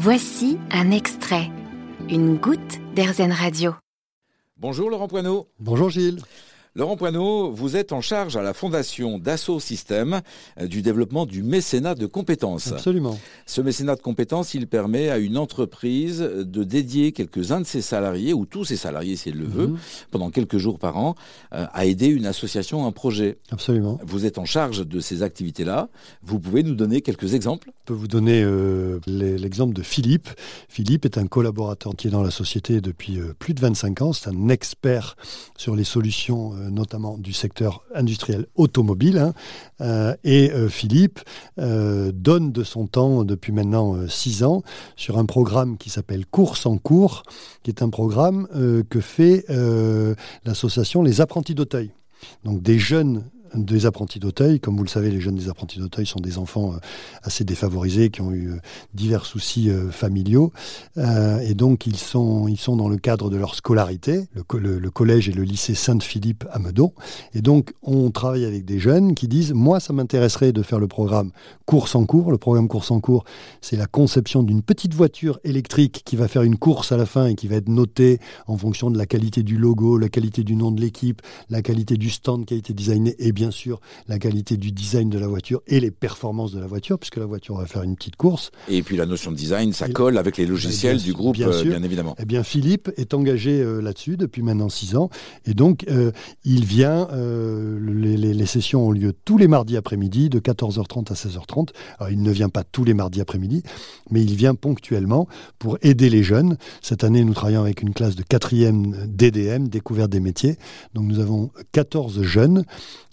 Voici un extrait, une goutte d'Airzen Radio. Bonjour Laurent Poineau. Bonjour Gilles. Laurent Poineau, vous êtes en charge à la fondation Dassault Systèmes euh, du développement du mécénat de compétences. Absolument. Ce mécénat de compétences, il permet à une entreprise de dédier quelques-uns de ses salariés, ou tous ses salariés si elle le veut, Mhm. pendant quelques jours par an, euh, à aider une association, un projet. Absolument. Vous êtes en charge de ces activités-là. Vous pouvez nous donner quelques exemples? Je peux vous donner euh, l'exemple de Philippe. Philippe est un collaborateur qui est dans la société depuis euh, plus de 25 ans. C'est un expert sur les solutions, euh, notamment du secteur industriel automobile. hein. Euh, et euh, Philippe euh, donne de son temps depuis maintenant 6 ans sur un programme qui s'appelle Course en cours, qui est un programme euh, que fait euh, l'association Les Apprentis d'Auteuil. Donc des jeunes des apprentis d'Auteuil. Comme vous le savez, les jeunes des apprentis d'Auteuil sont des enfants euh, assez défavorisés qui ont eu euh, divers soucis euh, familiaux. Et donc, ils sont, ils sont dans le cadre de leur scolarité, le, co- le- le collège et le lycée Sainte-Philippe à Meudon. Et donc, on travaille avec des jeunes qui disent Moi, ça m'intéresserait de faire le programme Course en cours. Le programme Course en cours, c'est la conception d'une petite voiture électrique qui va faire une course à la fin et qui va être notée en fonction de la qualité du logo, la qualité du nom de l'équipe, la qualité du stand qui a été designé et bien sûr la qualité du design de la voiture et les performances de la voiture, puisque la voiture va faire une petite course. Et puis la notion de design, ça Et- colle avec les logiciels bien du groupe, bien euh, sûr. bien évidemment. Eh bien, Philippe est engagé euh, là-dessus depuis maintenant six ans. Et donc, euh, il vient, euh, les, les- les sessions ont lieu tous les mardis après-midi, de 14h30 à 16h30. Alors, il ne vient pas tous les mardis après-midi, mais il vient ponctuellement pour aider les jeunes. Cette année, nous travaillons avec une classe de 4e DDM, découverte des métiers. Donc, nous avons 14 jeunes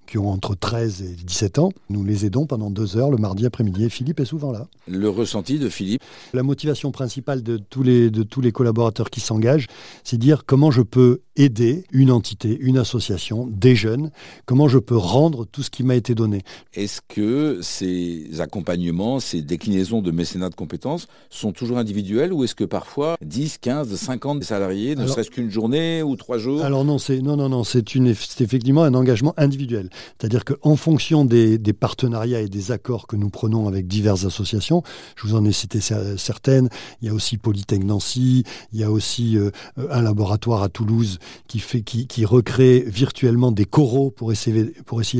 qui ont entre 13 et 17 ans. Nous les aidons pendant deux heures le mardi après-midi. Et Philippe est souvent là. Le ressenti de Philippe, La motivation principale de tous les, de tous les collaborateurs qui s'engagent, c'est dire comment je peux aider une entité, une association, des jeunes, comment je peux rendre tout ce qui m'a été donné. est-ce que ces accompagnements, ces déclinaisons de mécénat de compétences sont toujours individuels ou est-ce que parfois 10, 15, 50 salariés, ne serait-ce qu'une journée ou trois jours Alors non, c'est non, non, non, c'est effectivement un engagement individuel. C'est-à-dire qu'en fonction des, partenariats et des accords que nous prenons avec diverses associations, je vous en ai cité cer- certaines. Il y a aussi Polytech Nancy, il y a aussi euh, un laboratoire à Toulouse qui recrée virtuellement des coraux pour essayer,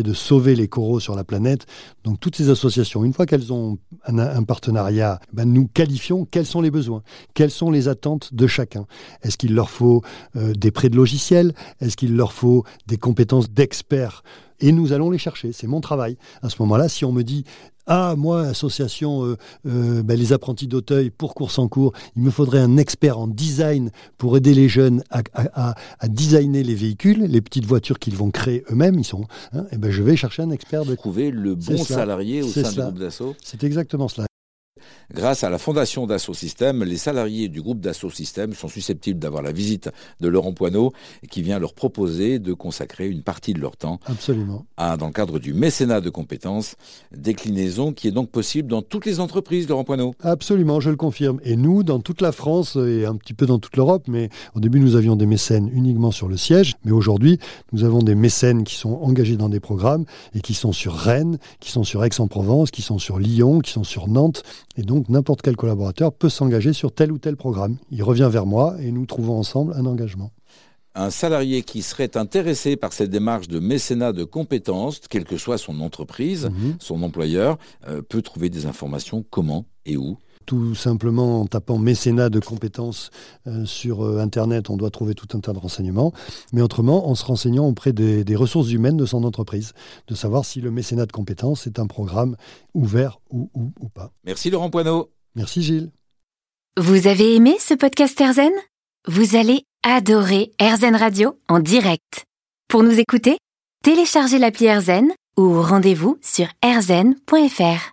de sauver les coraux sur la planète. Donc toutes ces associations, une fois qu'elles ont un, un partenariat, ben, nous qualifions quels sont les besoins, quelles sont les attentes de chacun. Est-ce qu'il leur faut euh, des prêts de logiciels? Est-ce qu'il leur faut des compétences d'experts Et nous allons les chercher. C'est mon travail. À ce moment-là, si on me dit ah, moi, association euh, euh, ben, Les Apprentis d'Auteuil pour course en cours, il me faudrait un expert en design pour aider les jeunes à, à- à- à designer les véhicules, les petites voitures qu'ils vont créer eux-mêmes. Ils sont, hein, et ben, je vais chercher un expert. De... Trouver le bon salarié au sein du cela. groupe d'assaut C'est exactement cela. Grâce à la fondation Systèmes, les salariés du groupe Systèmes sont susceptibles d'avoir la visite de Laurent Poineau qui vient leur proposer de consacrer une partie de leur temps Absolument. à, dans le cadre du mécénat de compétences, déclinaison qui est donc possible dans toutes les entreprises, Laurent Poineau. Absolument, je le confirme. Et nous, dans toute la France et un petit peu dans toute l'Europe, mais au début, nous avions des mécènes uniquement sur le siège, mais aujourd'hui, nous avons des mécènes qui sont engagés dans des programmes et qui sont sur Rennes, qui sont sur Aix-en-Provence, qui sont sur Lyon, qui sont sur Nantes. Et donc, n'importe quel collaborateur peut s'engager sur tel ou tel programme. Il revient vers moi et nous trouvons ensemble un engagement. Un salarié qui serait intéressé par cette démarche de mécénat de compétences, quelle que soit son entreprise, Mhm. son employeur, euh, peut trouver des informations comment et où. Tout simplement en tapant mécénat de compétences euh, sur euh, Internet, on doit trouver tout un tas de renseignements. Mais autrement, en se renseignant auprès des, des ressources humaines de son entreprise, de savoir si le mécénat de compétences est un programme ouvert ou, ou, ou pas. Merci Laurent Poineau. Merci Gilles. Vous avez aimé ce podcast AirZen Vous allez adorer AirZen Radio en direct. Pour nous écouter, téléchargez l'appli AirZen ou rendez-vous sur airzen.fr.